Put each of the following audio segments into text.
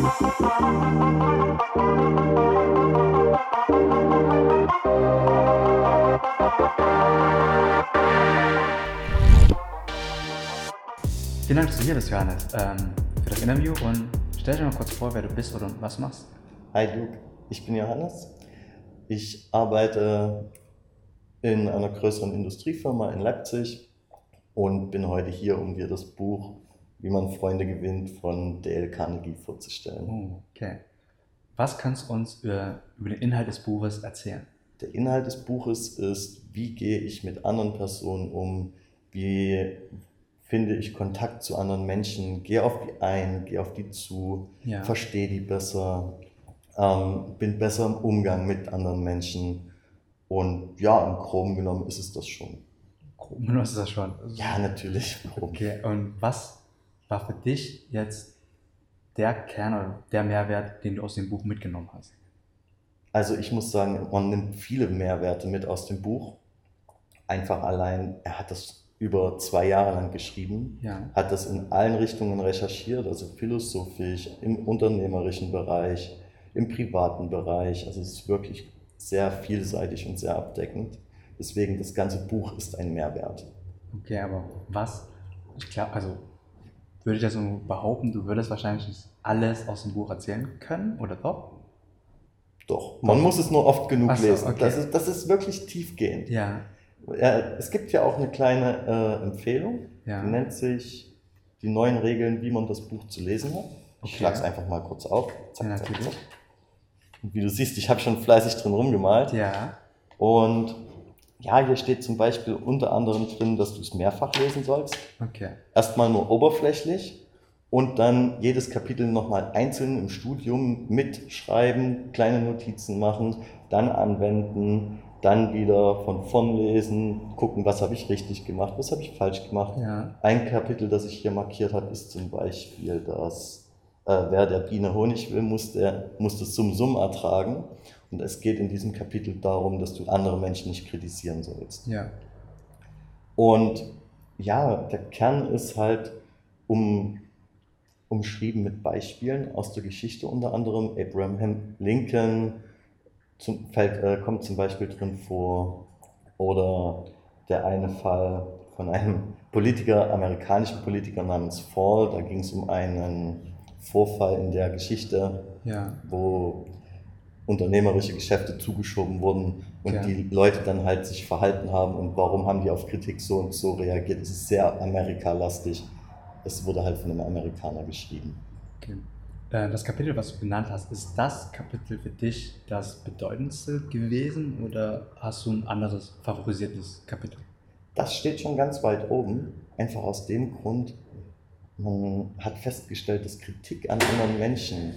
Vielen Dank, dass du hier bist, Johannes, ähm, für das Interview und stell dir mal kurz vor, wer du bist oder was machst. Hi Luke, ich bin Johannes. Ich arbeite in einer größeren Industriefirma in Leipzig und bin heute hier, um dir das Buch Wie man Freunde gewinnt von Dale Carnegie vorzustellen. Oh, okay. Was kannst du uns über, über den Inhalt des Buches erzählen? Der Inhalt des Buches ist, wie gehe ich mit anderen Personen um, wie finde ich Kontakt zu anderen Menschen, gehe auf die ein, gehe auf die zu, Ja. verstehe die besser, ähm, bin besser im Umgang mit anderen Menschen. Und ja, im Groben genommen ist es das schon. Grob, du hast das schon. Ja, natürlich. Grob. Okay, und was war für dich jetzt der Kern oder der Mehrwert, den du aus dem Buch mitgenommen hast? Also ich muss sagen, man nimmt viele Mehrwerte mit aus dem Buch. Einfach allein, er hat das über zwei Jahre lang geschrieben, Ja. hat das in allen Richtungen recherchiert, also philosophisch, im unternehmerischen Bereich, im privaten Bereich. Also es ist wirklich sehr vielseitig und sehr abdeckend. Deswegen das ganze Buch ist ein Mehrwert. Okay, aber was, ich glaube, also würde ich das so behaupten, du würdest wahrscheinlich nicht alles aus dem Buch erzählen können, oder doch? Doch, man muss es nur oft genug so, lesen. okay. Das, ist, das ist wirklich tiefgehend. Ja. Es gibt ja auch eine kleine äh, Empfehlung, Ja. die nennt sich die neuen Regeln, wie man das Buch zu lesen hat. Ich Okay. schlage es einfach mal kurz auf. Zack, Ja, zack, natürlich. zack. Und wie du siehst, ich habe schon fleißig drin rumgemalt. Ja. Und ja, hier steht zum Beispiel unter anderem drin, dass du es mehrfach lesen sollst. Okay. Erstmal nur oberflächlich und dann jedes Kapitel nochmal einzeln im Studium mitschreiben, kleine Notizen machen, dann anwenden, dann wieder von vorn lesen, gucken, was habe ich richtig gemacht, was habe ich falsch gemacht. Ja. Ein Kapitel, das ich hier markiert habe, ist zum Beispiel, dass äh, wer der Biene Honig will, muss, der, muss das Summ-Summ ertragen. Und es geht in diesem Kapitel darum, dass du andere Menschen nicht kritisieren sollst. Ja. Und ja, der Kern ist halt um, umschrieben mit Beispielen aus der Geschichte, unter anderem Abraham Lincoln zum, fällt, äh, kommt zum Beispiel drin vor oder der eine Fall von einem Politiker, amerikanischen Politiker namens Fall, da ging es um einen Vorfall in der Geschichte, Ja. wo unternehmerische Geschäfte zugeschoben wurden und Ja. die Leute dann halt sich verhalten haben und warum haben die auf Kritik so und so reagiert. Es ist sehr Amerika-lastig. Es wurde halt von einem Amerikaner geschrieben. Okay. Äh, Das Kapitel, was du genannt hast, ist das Kapitel für dich das bedeutendste gewesen oder hast du ein anderes favorisiertes Kapitel? Das steht schon ganz weit oben, einfach aus dem Grund, man hat festgestellt, dass Kritik an anderen Menschen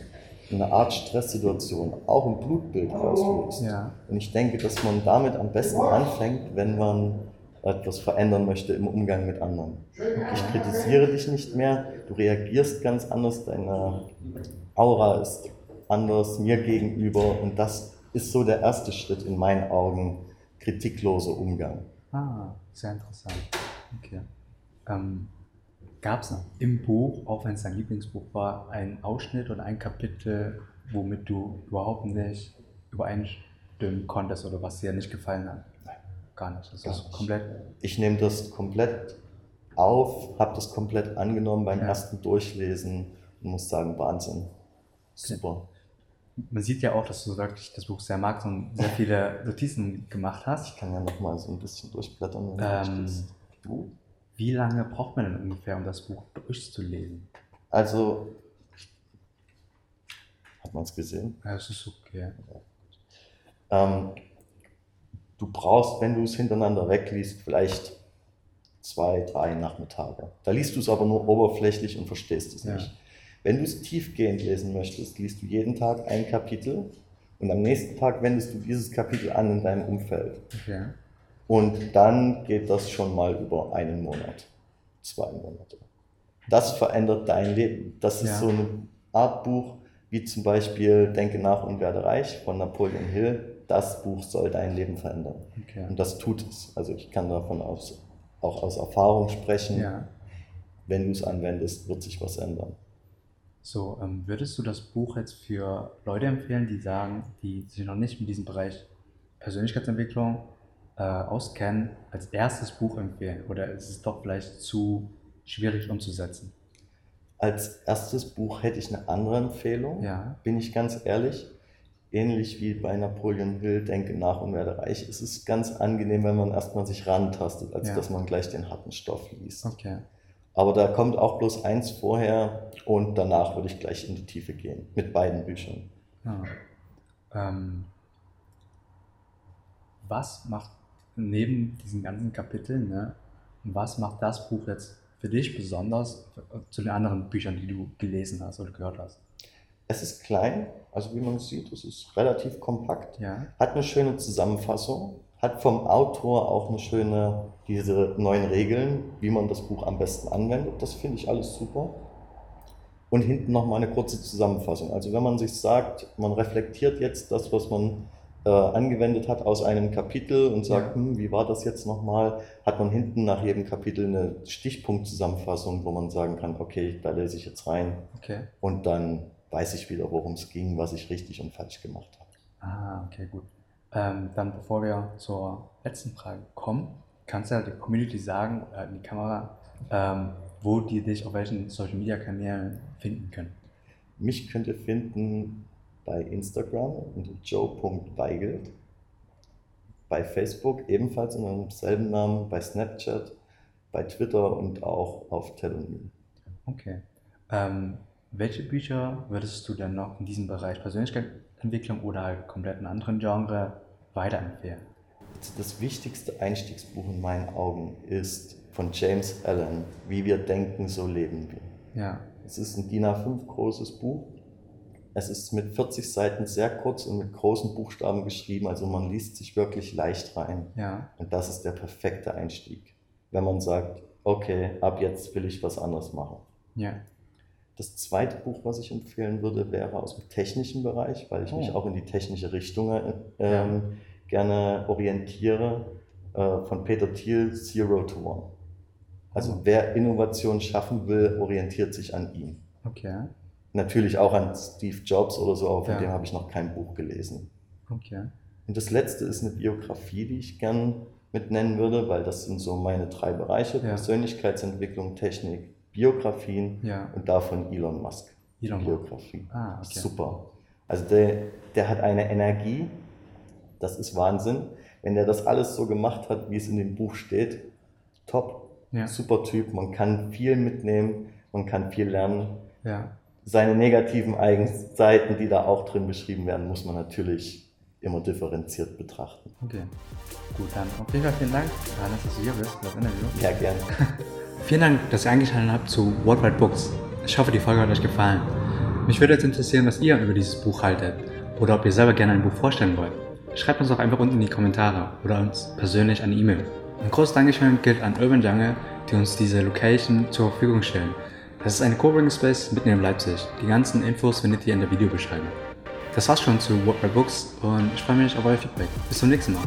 in einer Art Stresssituation auch im Blutbild auslöst. Ja. Und ich denke, dass man damit am besten anfängt, wenn man etwas verändern möchte im Umgang mit anderen. Ich kritisiere dich nicht mehr, du reagierst ganz anders, deine Aura ist anders mir gegenüber und das ist so der erste Schritt in meinen Augen, kritikloser Umgang. Ah, sehr interessant. Okay. Ähm, Gab es noch im Buch, auch wenn es dein Lieblingsbuch war, einen Ausschnitt oder ein Kapitel, womit du überhaupt nicht übereinstimmen konntest oder was dir nicht gefallen hat? Nein. Gar nicht. Das Gar ist komplett. Ich nehme das komplett auf, habe das komplett angenommen beim Ja. ersten Durchlesen und muss sagen, Wahnsinn. Super. Man sieht ja auch, dass du wirklich das Buch sehr magst und sehr viele Notizen gemacht hast. Ich kann ja noch mal so ein bisschen durchblättern. wenn Ähm. Du? Wie lange braucht man denn ungefähr, um das Buch durchzulesen? Also, hat man es gesehen? Ja, das ist okay. Ähm, du brauchst, wenn du es hintereinander wegliest, vielleicht zwei, drei Nachmittage. Da liest du es aber nur oberflächlich und verstehst es Ja. nicht. Wenn du es tiefgehend lesen möchtest, liest du jeden Tag ein Kapitel und am nächsten Tag wendest du dieses Kapitel an in deinem Umfeld. Okay. Und dann geht das schon mal über einen Monat, zwei Monate. Das verändert dein Leben. Das ist Ja. so eine Art Buch, wie zum Beispiel Denke nach und werde reich von Napoleon Hill. Das Buch soll dein Leben verändern. okay. Und das tut es. Also ich kann davon aus, auch aus Erfahrung sprechen. Ja. Wenn du es anwendest, wird sich was ändern. So, ähm, würdest du das Buch jetzt für Leute empfehlen, die sagen, die sich noch nicht mit diesem Bereich Persönlichkeitsentwicklung äh, auskennen, als erstes Buch empfehlen? Oder ist es doch vielleicht zu schwierig umzusetzen? Als erstes Buch hätte ich eine andere Empfehlung, Ja, bin ich ganz ehrlich. Ähnlich wie bei Napoleon Hill, Denke nach und werde reich, ist es ganz angenehm, wenn man erstmal sich rantastet, als Ja. dass man gleich den harten Stoff liest. okay. Aber da kommt auch bloß eins vorher und danach würde ich gleich in die Tiefe gehen, mit beiden Büchern. Ja. Ähm, was macht neben diesen ganzen Kapiteln, ne, was macht das Buch jetzt für dich besonders zu den anderen Büchern, die du gelesen hast oder gehört hast? Es ist klein, also wie man sieht, es ist relativ kompakt, Ja, hat eine schöne Zusammenfassung, hat vom Autor auch eine schöne, diese neuen Regeln, wie man das Buch am besten anwendet. Das finde ich alles super. Und hinten nochmal eine kurze Zusammenfassung. Also wenn man sich sagt, man reflektiert jetzt das, was man äh, angewendet hat aus einem Kapitel und sagt, Ja. hm, wie war das jetzt nochmal, hat man hinten nach jedem Kapitel eine Stichpunktzusammenfassung, wo man sagen kann, okay, da lese ich jetzt rein okay. und dann weiß ich wieder, worum es ging, was ich richtig und falsch gemacht habe. Ah, okay, gut. Ähm, dann bevor wir zur letzten Frage kommen, kannst du ja der Community sagen, oder in die Kamera, ähm, wo die dich auf welchen Social Media Kanälen finden können. Mich könnt ihr finden bei Instagram unter joe.weigelt, bei Facebook ebenfalls unter demselben Namen, bei Snapchat, bei Twitter und auch auf Telonym. Okay. Ähm, welche Bücher würdest du denn noch in diesem Bereich Persönlichkeitsentwicklung oder halt komplett einen anderen Genre weiterempfehlen? Das wichtigste Einstiegsbuch in meinen Augen ist von James Allen, Wie wir denken, so leben wir. Ja, Es ist ein DIN A5 großes Buch. Es ist mit 40 Seiten sehr kurz und mit großen Buchstaben geschrieben, also man liest sich wirklich leicht rein. ja, Und das ist der perfekte Einstieg, wenn man sagt, okay, ab jetzt will ich was anderes machen. ja, Das zweite Buch, was ich empfehlen würde, wäre aus dem technischen Bereich, weil ich mich Oh. auch in die technische Richtung äh, ähm, gerne orientiere, äh, von Peter Thiel, Zero to One. Also Oh. wer Innovation schaffen will, orientiert sich an ihm. okay, Natürlich auch an Steve Jobs oder so, aber von Ja. dem habe ich noch kein Buch gelesen. okay, Und das letzte ist eine Biografie, die ich gern mit nennen würde, weil das sind so meine drei Bereiche: Ja. Persönlichkeitsentwicklung, Technik, Biografien ja, und davon Elon Musk. Elon Musk. Biografie. Ah, okay. Super. Also der, der hat eine Energie, das ist Wahnsinn. Wenn der das alles so gemacht hat, wie es in dem Buch steht, top, Ja, super Typ, man kann viel mitnehmen, man kann viel lernen. ja, Seine negativen Eigenseiten, die da auch drin beschrieben werden, muss man natürlich immer differenziert betrachten. okay. Gut, dann auf jeden Fall vielen Dank, Johannes, dass du hier bist für das Interview. Ja, gern. Vielen Dank, dass ihr eingeschaltet habt zu Worldwide Books. Ich hoffe, die Folge hat euch gefallen. Mich würde jetzt interessieren, was ihr über dieses Buch haltet oder ob ihr selber gerne ein Buch vorstellen wollt. Schreibt uns doch einfach unten in die Kommentare oder uns persönlich eine E-Mail. Ein großes Dankeschön gilt an Urban Jungle, die uns diese Location zur Verfügung stellen. Das ist ein Coworking Space mitten in Leipzig. Die ganzen Infos findet ihr in der Videobeschreibung. Das war's schon zu Worldwide Books und ich freue mich auf euer Feedback. Bis zum nächsten Mal.